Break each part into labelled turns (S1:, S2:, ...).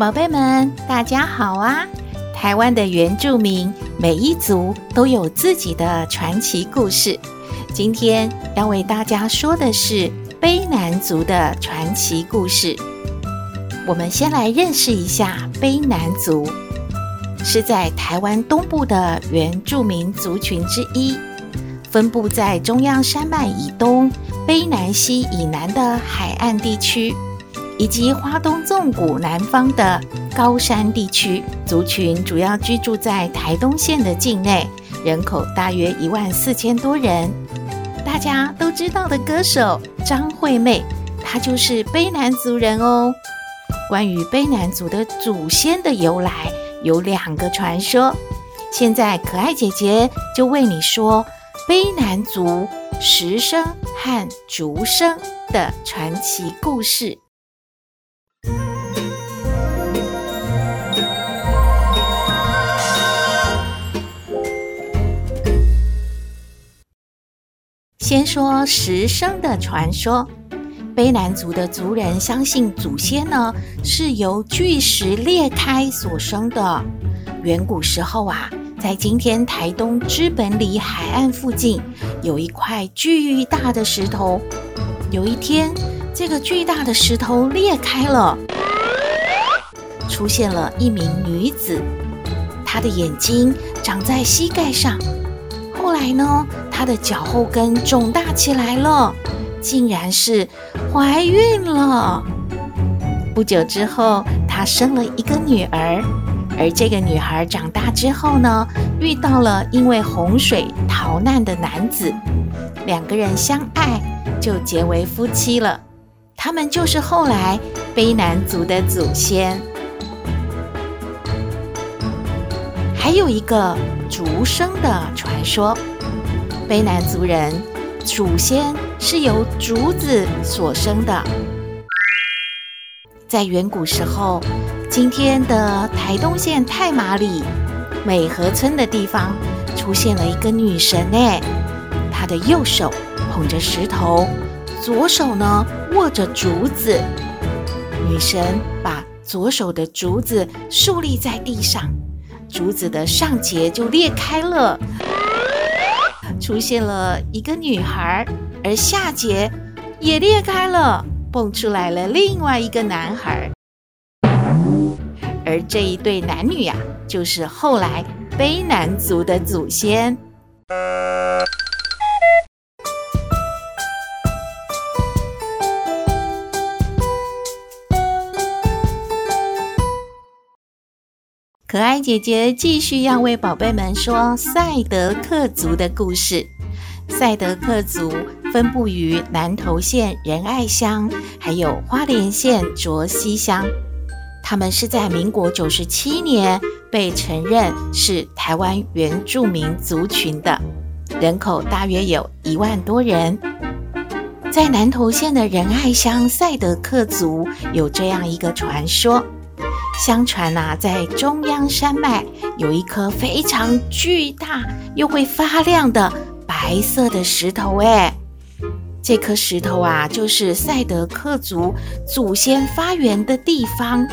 S1: 宝贝们，大家好啊！台湾的原住民每一族都有自己的传奇故事。今天要为大家说的是卑南族的传奇故事。我们先来认识一下卑南族，是在台湾东部的原住民族群之一，分布在中央山脉以东、卑南溪以南的海岸地区。以及花东纵谷南方的高山地区，族群主要居住在台东县的境内，人口大约一万四千多人。大家都知道的歌手张惠妹，她就是卑南族人哦。关于卑南族的祖先的由来，有两个传说。现在可爱姐姐就为你说卑南族石生和竹生的传奇故事。先说石生的传说，卑南族的族人相信祖先呢是由巨石裂开所生的。远古时候啊，在今天台东知本里海岸附近有一块巨大的石头。有一天，这个巨大的石头裂开了，出现了一名女子，她的眼睛长在膝盖上。后来呢，她的脚后跟肿大起来了，竟然是怀孕了。不久之后，她生了一个女儿。而这个女孩长大之后呢，遇到了因为洪水逃难的男子，两个人相爱，就结为夫妻了。他们就是后来卑南族的祖先。还有一个竹生的传说，卑南族人祖先是由竹子所生的。在远古时候，今天的台东县太麻里美和村的地方，出现了一个女神哎，她的右手捧着石头，左手呢握着竹子。女神把左手的竹子竖立在地上。竹子的上节就裂开了，出现了一个女孩，而下节也裂开了，蹦出来了另外一个男孩。而这一对男女呀、就是后来卑南族的祖先。可爱姐姐继续要为宝贝们说赛德克族的故事。赛德克族分布于南投县仁爱乡，还有花莲县卓溪乡。他们是在民国九十七年被承认是台湾原住民族群的，人口大约有一万多人。在南投县的仁爱乡，赛德克族有这样一个传说。相传呐，在中央山脉有一颗非常巨大又会发亮的白色的石头。哎，这颗石头啊，就是赛德克族祖先发源的地方。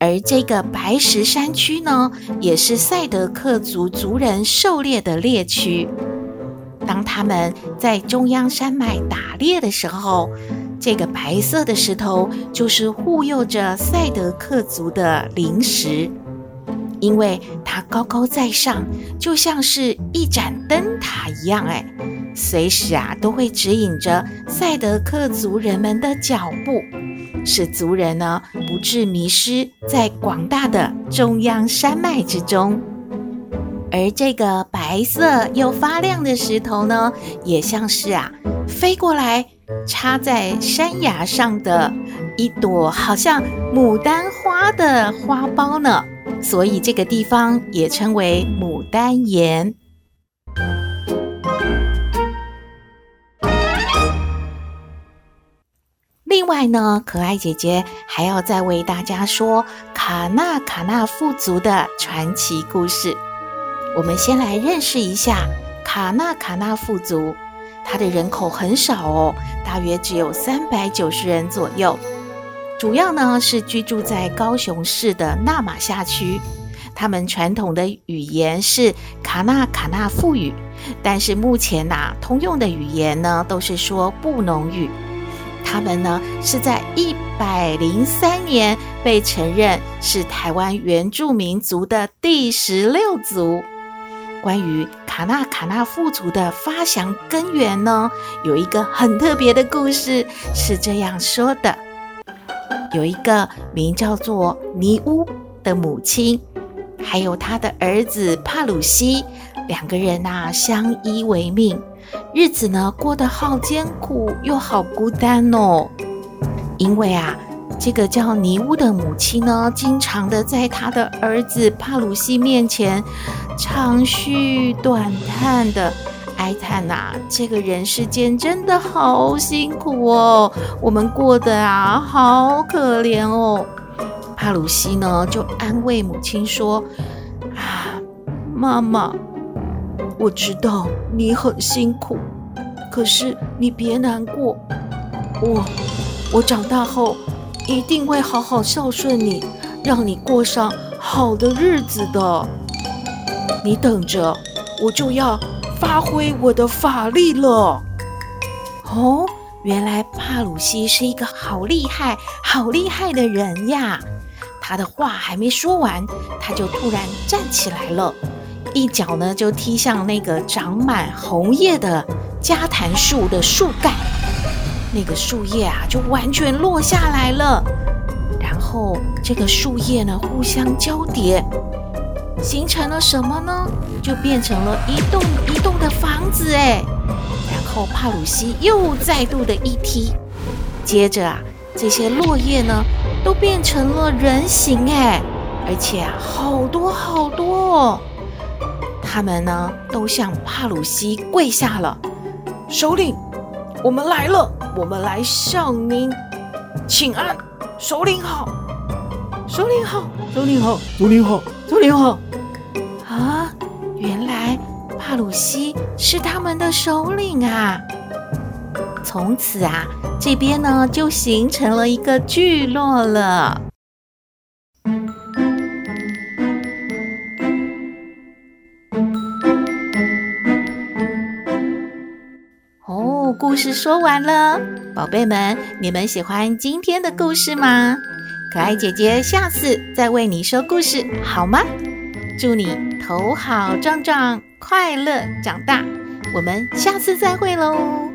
S1: 而这个白石山区呢，也是赛德克族族人狩猎的猎区。当他们在中央山脉打猎的时候，这个白色的石头就是护佑着赛德克族的灵石，因为它高高在上，就像是一盏灯塔一样，哎，随时啊都会指引着赛德克族人们的脚步，使族人呢不致迷失在广大的中央山脉之中。而这个白色又发亮的石头呢，也像是啊飞过来。插在山崖上的一朵好像牡丹花的花苞呢，所以这个地方也称为牡丹岩。另外呢，可爱姐姐还要再为大家说卡纳卡纳富族的传奇故事。我们先来认识一下卡纳卡纳富族，它的人口很少哦，大约只有三百九十人左右。主要呢是居住在高雄市的那玛夏区。他们传统的语言是卡纳卡纳富语，但是目前呐、通用的语言呢都是说布农语。他们呢是在一百零三年被承认是台湾原住民族的第十六族。关于卡纳卡纳富族的发祥根源呢，有一个很特别的故事，是这样说的：有一个名叫做尼乌的母亲，还有他的儿子帕鲁西，两个人呐相依为命。日子呢过得好艰苦又好孤单哦，因为啊，这个叫尼乌的母亲呢，经常的在他的儿子帕鲁西面前长吁短叹的哀叹呐、这个人世间真的好辛苦哦，我们过得啊好可怜哦。帕鲁西呢就安慰母亲说：“啊，妈妈。”我知道你很辛苦，可是你别难过，我我长大后一定会好好孝顺你，让你过上好的日子的。你等着，我就要发挥我的法力了。哦，原来帕鲁西是一个好厉害、好厉害的人呀！他的话还没说完，他就突然站起来了。一脚呢，就踢向那个长满红叶的加檀树的树干，那个树叶啊，就完全落下来了。然后这个树叶呢，互相交叠，形成了什么呢？就变成了一栋一栋的房子哎。然后帕鲁西又再度的一踢，接着啊，这些落叶呢，都变成了人形哎，而且啊，好多好多哦。他们呢，都向帕鲁西跪下了。首领，我们来了，我们来向您请安。首领好，首领好，首领好，首领好，首领好。啊，原来帕鲁西是他们的首领啊！从此啊，这边呢就形成了一个聚落了。故事说完了，宝贝们，你们喜欢今天的故事吗？可爱姐姐下次再为你说故事，好吗？祝你头好壮壮，快乐长大。我们下次再会喽。